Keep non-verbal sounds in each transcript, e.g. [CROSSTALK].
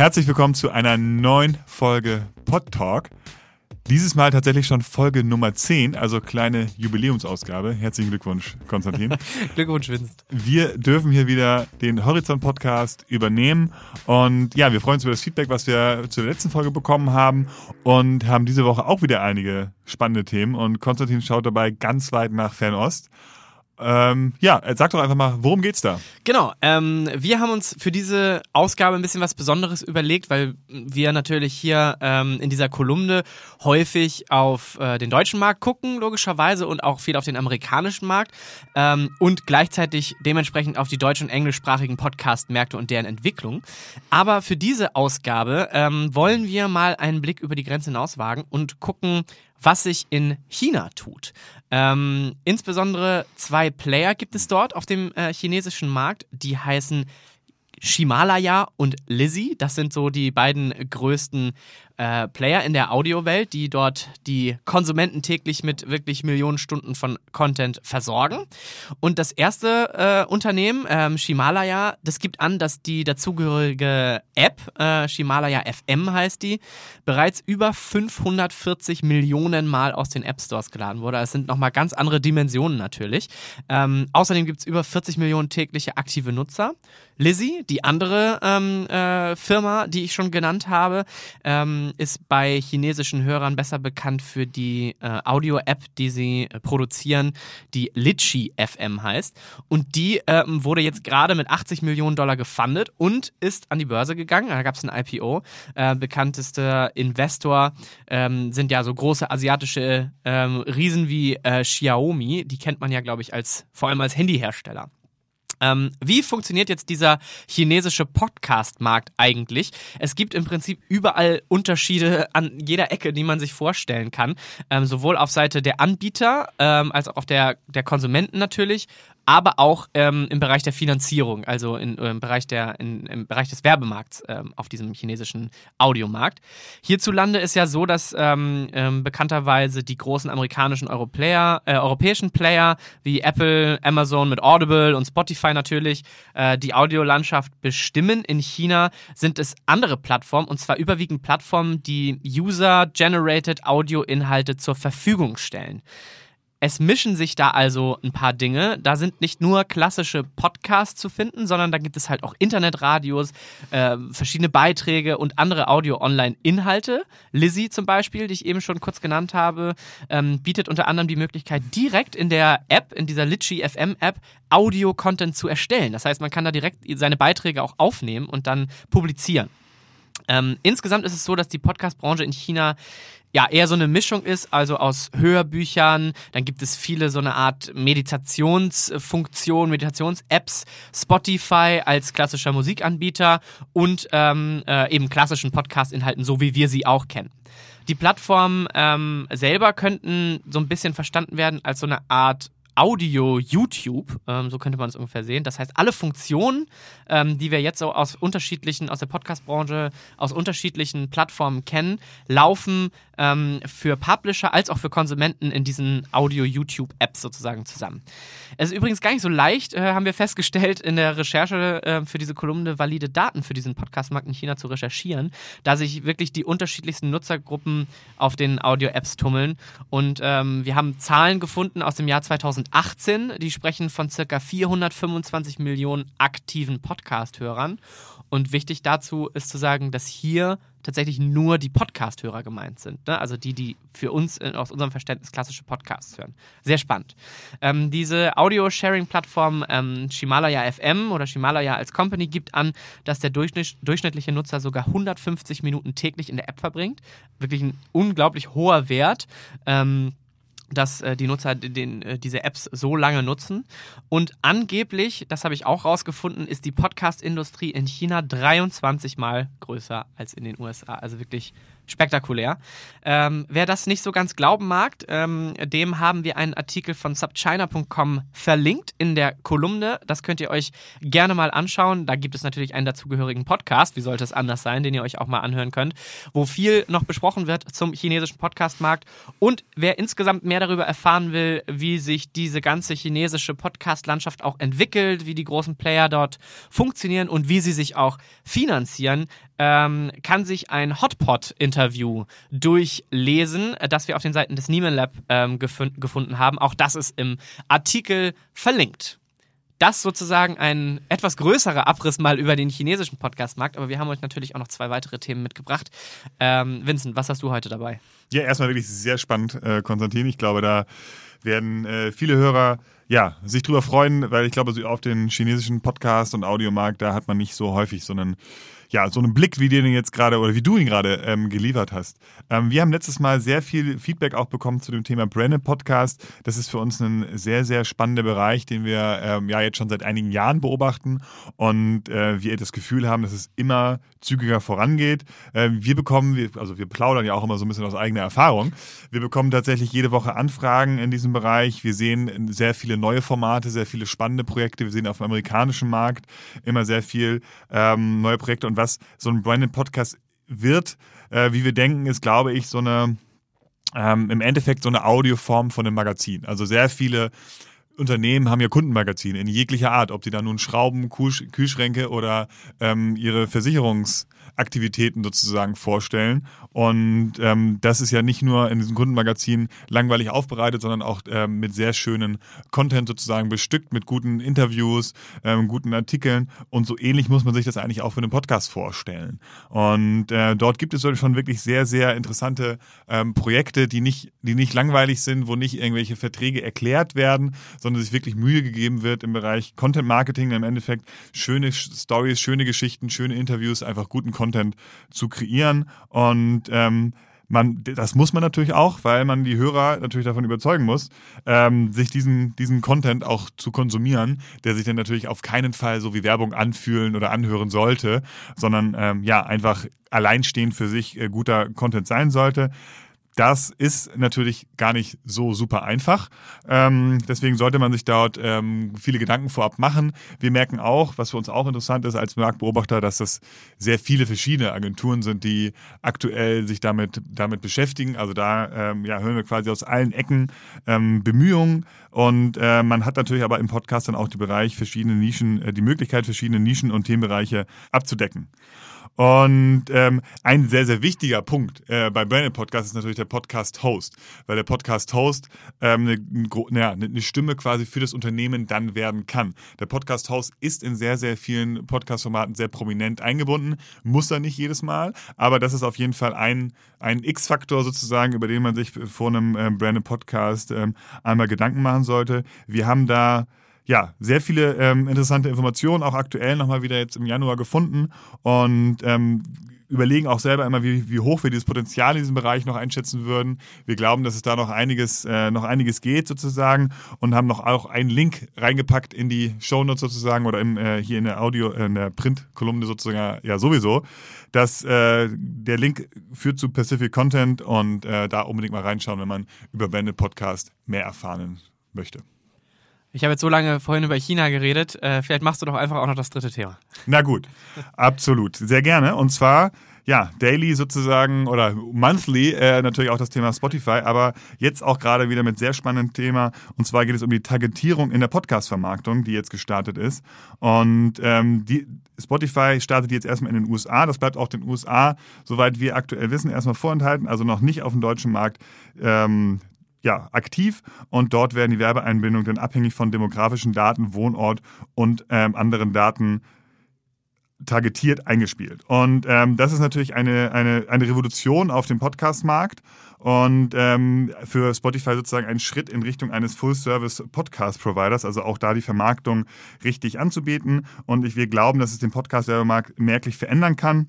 Herzlich willkommen zu einer neuen Folge Pod Talk. Dieses Mal tatsächlich schon Folge Nummer 10, also kleine Jubiläumsausgabe. Herzlichen Glückwunsch, Konstantin. [LAUGHS] Glückwunsch, Vincent. Wir dürfen hier wieder den Horizont Podcast übernehmen und ja, wir freuen uns über das Feedback, was wir zur letzten Folge bekommen haben und haben diese Woche auch wieder einige spannende Themen und Konstantin schaut dabei ganz weit nach Fernost. Ähm, ja, sag doch einfach mal, worum geht's da? Genau, ähm, wir haben uns für diese Ausgabe ein bisschen was Besonderes überlegt, weil wir natürlich hier ähm, in dieser Kolumne häufig auf äh, den deutschen Markt gucken, logischerweise, und auch viel auf den amerikanischen Markt ähm, und gleichzeitig dementsprechend auf die deutsch- und englischsprachigen Podcast-Märkte und deren Entwicklung. Aber für diese Ausgabe ähm, wollen wir mal einen Blick über die Grenze hinauswagen und gucken, was sich in China tut. Ähm, insbesondere zwei Player gibt es dort auf dem äh, chinesischen Markt, die heißen Shimalaya und Lizzy. Das sind so die beiden größten äh, Player in der Audiowelt, die dort die Konsumenten täglich mit wirklich Millionen Stunden von Content versorgen. Und das erste äh, Unternehmen, ähm, Shimalaya, das gibt an, dass die dazugehörige App, äh, Shimalaya FM heißt die, bereits über 540 Millionen Mal aus den App Stores geladen wurde. Es sind nochmal ganz andere Dimensionen natürlich. Ähm, außerdem gibt es über 40 Millionen tägliche aktive Nutzer. Lizzy, die andere ähm, äh, Firma, die ich schon genannt habe, ähm, ist bei chinesischen Hörern besser bekannt für die äh, Audio-App, die sie äh, produzieren, die Litchi FM heißt. Und die ähm, wurde jetzt gerade mit 80 Millionen Dollar gefundet und ist an die Börse gegangen. Da gab es ein IPO. Äh, bekannteste Investor ähm, sind ja so große asiatische ähm, Riesen wie äh, Xiaomi. Die kennt man ja, glaube ich, als vor allem als Handyhersteller. Ähm, wie funktioniert jetzt dieser chinesische Podcast-Markt eigentlich? Es gibt im Prinzip überall Unterschiede an jeder Ecke, die man sich vorstellen kann. Ähm, sowohl auf Seite der Anbieter ähm, als auch auf der, der Konsumenten natürlich aber auch ähm, im Bereich der Finanzierung, also in, im, Bereich der, in, im Bereich des Werbemarkts ähm, auf diesem chinesischen Audiomarkt. Hierzulande ist ja so, dass ähm, ähm bekannterweise die großen amerikanischen Europlayer, äh, europäischen Player wie Apple, Amazon mit Audible und Spotify natürlich äh, die Audiolandschaft bestimmen. In China sind es andere Plattformen und zwar überwiegend Plattformen, die User-Generated Audio-Inhalte zur Verfügung stellen. Es mischen sich da also ein paar Dinge. Da sind nicht nur klassische Podcasts zu finden, sondern da gibt es halt auch Internetradios, äh, verschiedene Beiträge und andere Audio-Online-Inhalte. Lizzie zum Beispiel, die ich eben schon kurz genannt habe, ähm, bietet unter anderem die Möglichkeit, direkt in der App, in dieser Litchi FM-App, Audio-Content zu erstellen. Das heißt, man kann da direkt seine Beiträge auch aufnehmen und dann publizieren. Ähm, insgesamt ist es so, dass die Podcast-Branche in China ja eher so eine Mischung ist, also aus Hörbüchern, dann gibt es viele so eine Art Meditationsfunktion, Meditations-Apps, Spotify als klassischer Musikanbieter und ähm, äh, eben klassischen Podcast-Inhalten, so wie wir sie auch kennen. Die Plattformen ähm, selber könnten so ein bisschen verstanden werden als so eine Art Audio-YouTube, ähm, so könnte man es ungefähr sehen. Das heißt, alle Funktionen, ähm, die wir jetzt so aus unterschiedlichen, aus der Podcast-Branche, aus unterschiedlichen Plattformen kennen, laufen ähm, für Publisher als auch für Konsumenten in diesen Audio-YouTube-Apps sozusagen zusammen. Es ist übrigens gar nicht so leicht, äh, haben wir festgestellt, in der Recherche äh, für diese Kolumne valide Daten für diesen Podcast-Markt in China zu recherchieren, da sich wirklich die unterschiedlichsten Nutzergruppen auf den Audio-Apps tummeln. Und ähm, wir haben Zahlen gefunden aus dem Jahr 2000 2018. Die sprechen von circa 425 Millionen aktiven Podcast-Hörern. Und wichtig dazu ist zu sagen, dass hier tatsächlich nur die Podcast-Hörer gemeint sind. Ne? Also die, die für uns in, aus unserem Verständnis klassische Podcasts hören. Sehr spannend. Ähm, diese Audio-Sharing-Plattform ähm, Shimalaya FM oder Shimalaya als Company gibt an, dass der durchschnitt, durchschnittliche Nutzer sogar 150 Minuten täglich in der App verbringt. Wirklich ein unglaublich hoher Wert. Ähm, dass äh, die Nutzer den, äh, diese Apps so lange nutzen. Und angeblich, das habe ich auch rausgefunden, ist die Podcast-Industrie in China 23 Mal größer als in den USA. Also wirklich spektakulär. Ähm, wer das nicht so ganz glauben mag, ähm, dem haben wir einen Artikel von subchina.com verlinkt in der Kolumne. Das könnt ihr euch gerne mal anschauen. Da gibt es natürlich einen dazugehörigen Podcast, wie sollte es anders sein, den ihr euch auch mal anhören könnt, wo viel noch besprochen wird zum chinesischen Podcastmarkt. Und wer insgesamt mehr darüber erfahren will, wie sich diese ganze chinesische Podcast-Landschaft auch entwickelt, wie die großen Player dort funktionieren und wie sie sich auch finanzieren, ähm, kann sich ein Hotpot-Interview durchlesen, äh, das wir auf den Seiten des Nieman Lab ähm, gefund gefunden haben. Auch das ist im Artikel verlinkt. Das sozusagen ein etwas größerer Abriss mal über den chinesischen Podcastmarkt, aber wir haben euch natürlich auch noch zwei weitere Themen mitgebracht. Ähm, Vincent, was hast du heute dabei? Ja, erstmal wirklich sehr spannend, äh, Konstantin. Ich glaube, da werden äh, viele Hörer ja, sich drüber freuen, weil ich glaube, so auf den chinesischen Podcast und Audiomarkt, da hat man nicht so häufig so einen ja, so einen Blick, wie den jetzt gerade oder wie du ihn gerade ähm, geliefert hast. Ähm, wir haben letztes Mal sehr viel Feedback auch bekommen zu dem Thema Branded Podcast. Das ist für uns ein sehr, sehr spannender Bereich, den wir ähm, ja jetzt schon seit einigen Jahren beobachten und äh, wir das Gefühl haben, dass es immer zügiger vorangeht. Äh, wir bekommen, wir, also wir plaudern ja auch immer so ein bisschen aus eigener Erfahrung. Wir bekommen tatsächlich jede Woche Anfragen in diesem Bereich. Wir sehen sehr viele neue Formate, sehr viele spannende Projekte. Wir sehen auf dem amerikanischen Markt immer sehr viel ähm, neue Projekte und was so ein Branded Podcast wird, äh, wie wir denken, ist, glaube ich, so eine, ähm, im Endeffekt so eine Audioform von einem Magazin. Also sehr viele Unternehmen haben ja Kundenmagazine in jeglicher Art, ob die da nun Schrauben, Kühlschränke oder ähm, ihre Versicherungsaktivitäten sozusagen vorstellen. Und ähm, das ist ja nicht nur in diesem Kundenmagazin langweilig aufbereitet, sondern auch ähm, mit sehr schönen Content sozusagen bestückt, mit guten Interviews, ähm, guten Artikeln. Und so ähnlich muss man sich das eigentlich auch für einen Podcast vorstellen. Und äh, dort gibt es schon wirklich sehr, sehr interessante ähm, Projekte, die nicht, die nicht langweilig sind, wo nicht irgendwelche Verträge erklärt werden, sondern sondern sich wirklich Mühe gegeben wird im Bereich Content Marketing, im Endeffekt schöne Stories, schöne Geschichten, schöne Interviews, einfach guten Content zu kreieren. Und ähm, man, das muss man natürlich auch, weil man die Hörer natürlich davon überzeugen muss, ähm, sich diesen, diesen Content auch zu konsumieren, der sich dann natürlich auf keinen Fall so wie Werbung anfühlen oder anhören sollte, sondern ähm, ja, einfach alleinstehend für sich äh, guter Content sein sollte. Das ist natürlich gar nicht so super einfach. Ähm, deswegen sollte man sich dort ähm, viele Gedanken vorab machen. Wir merken auch, was für uns auch interessant ist als Marktbeobachter, dass das sehr viele verschiedene Agenturen sind, die aktuell sich damit, damit beschäftigen. Also da ähm, ja, hören wir quasi aus allen Ecken ähm, Bemühungen. Und äh, man hat natürlich aber im Podcast dann auch die Bereich verschiedene Nischen, äh, die Möglichkeit, verschiedene Nischen und Themenbereiche abzudecken. Und ähm, ein sehr, sehr wichtiger Punkt äh, bei Branded Podcast ist natürlich der Podcast-Host, weil der Podcast-Host ähm, eine, ja, eine Stimme quasi für das Unternehmen dann werden kann. Der Podcast-Host ist in sehr, sehr vielen Podcast-Formaten sehr prominent eingebunden, muss er nicht jedes Mal, aber das ist auf jeden Fall ein, ein X-Faktor sozusagen, über den man sich vor einem ähm, Branded Podcast ähm, einmal Gedanken machen sollte. Wir haben da ja, sehr viele ähm, interessante Informationen, auch aktuell nochmal wieder jetzt im Januar gefunden und ähm, überlegen auch selber immer, wie, wie hoch wir dieses Potenzial in diesem Bereich noch einschätzen würden. Wir glauben, dass es da noch einiges, äh, noch einiges geht sozusagen und haben noch auch einen Link reingepackt in die Shownotes sozusagen oder im, äh, hier in der Audio, äh, in der Print-Kolumne sozusagen, ja sowieso. dass äh, der Link führt zu Pacific Content und äh, da unbedingt mal reinschauen, wenn man über Bandit Podcast mehr erfahren möchte. Ich habe jetzt so lange vorhin über China geredet. Äh, vielleicht machst du doch einfach auch noch das dritte Thema. Na gut, absolut. Sehr gerne. Und zwar, ja, daily sozusagen oder monthly äh, natürlich auch das Thema Spotify, aber jetzt auch gerade wieder mit sehr spannendem Thema. Und zwar geht es um die Targetierung in der Podcast-Vermarktung, die jetzt gestartet ist. Und ähm, die, Spotify startet jetzt erstmal in den USA. Das bleibt auch den USA, soweit wir aktuell wissen, erstmal vorenthalten, also noch nicht auf dem deutschen Markt ähm, ja, aktiv und dort werden die Werbeeinbindungen dann abhängig von demografischen Daten, Wohnort und ähm, anderen Daten targetiert eingespielt. Und ähm, das ist natürlich eine, eine, eine Revolution auf dem Podcast-Markt und ähm, für Spotify sozusagen ein Schritt in Richtung eines Full-Service-Podcast-Providers, also auch da die Vermarktung richtig anzubieten. Und ich, wir glauben, dass es den Podcast-Werbemarkt merklich verändern kann.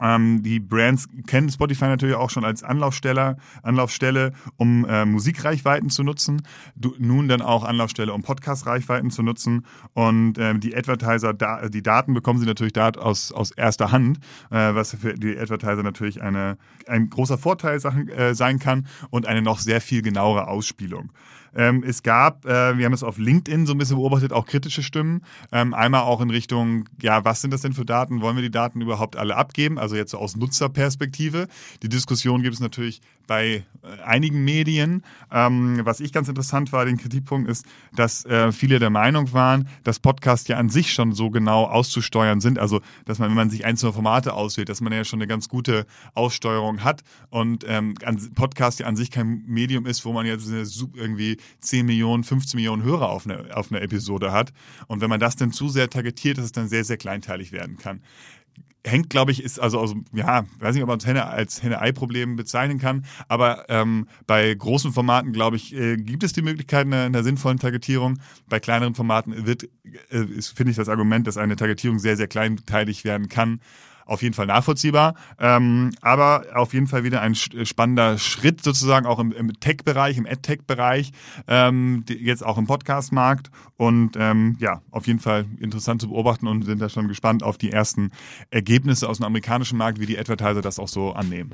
Ähm, die Brands kennen Spotify natürlich auch schon als Anlaufstelle, Anlaufstelle um äh, Musikreichweiten zu nutzen. Du, nun dann auch Anlaufstelle, um Podcast-Reichweiten zu nutzen. Und ähm, die Advertiser, da, die Daten bekommen sie natürlich da aus, aus erster Hand, äh, was für die Advertiser natürlich eine, ein großer Vorteil äh, sein kann und eine noch sehr viel genauere Ausspielung. Ähm, es gab, äh, wir haben es auf LinkedIn so ein bisschen beobachtet, auch kritische Stimmen. Ähm, einmal auch in Richtung, ja, was sind das denn für Daten? Wollen wir die Daten überhaupt alle abgeben? Also jetzt so aus Nutzerperspektive. Die Diskussion gibt es natürlich bei äh, einigen Medien. Ähm, was ich ganz interessant war, den Kritikpunkt ist, dass äh, viele der Meinung waren, dass Podcasts ja an sich schon so genau auszusteuern sind. Also, dass man, wenn man sich einzelne Formate auswählt, dass man ja schon eine ganz gute Aussteuerung hat und ähm, Podcast ja an sich kein Medium ist, wo man jetzt irgendwie 10 Millionen, 15 Millionen Hörer auf einer auf eine Episode hat. Und wenn man das dann zu sehr targetiert, dass es dann sehr, sehr kleinteilig werden kann hängt, glaube ich, ist also, also ja, weiß nicht, ob man es als Henne-Ei-Problem bezeichnen kann, aber ähm, bei großen Formaten, glaube ich, äh, gibt es die Möglichkeit einer, einer sinnvollen Targetierung. Bei kleineren Formaten wird, äh, finde ich das Argument, dass eine Targetierung sehr, sehr kleinteilig werden kann, auf jeden Fall nachvollziehbar. Ähm, aber auf jeden Fall wieder ein spannender Schritt sozusagen auch im, im Tech-Bereich, im Ad-Tech-Bereich, ähm, jetzt auch im Podcast-Markt. Und ähm, ja, auf jeden Fall interessant zu beobachten und sind da schon gespannt auf die ersten Ergebnisse aus dem amerikanischen Markt, wie die Advertiser das auch so annehmen.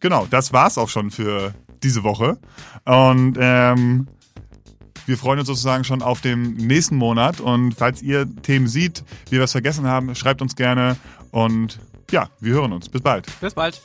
Genau, das war's auch schon für diese Woche. Und ähm, wir freuen uns sozusagen schon auf den nächsten Monat. Und falls ihr Themen seht, wir was vergessen haben, schreibt uns gerne und ja, wir hören uns. Bis bald. Bis bald.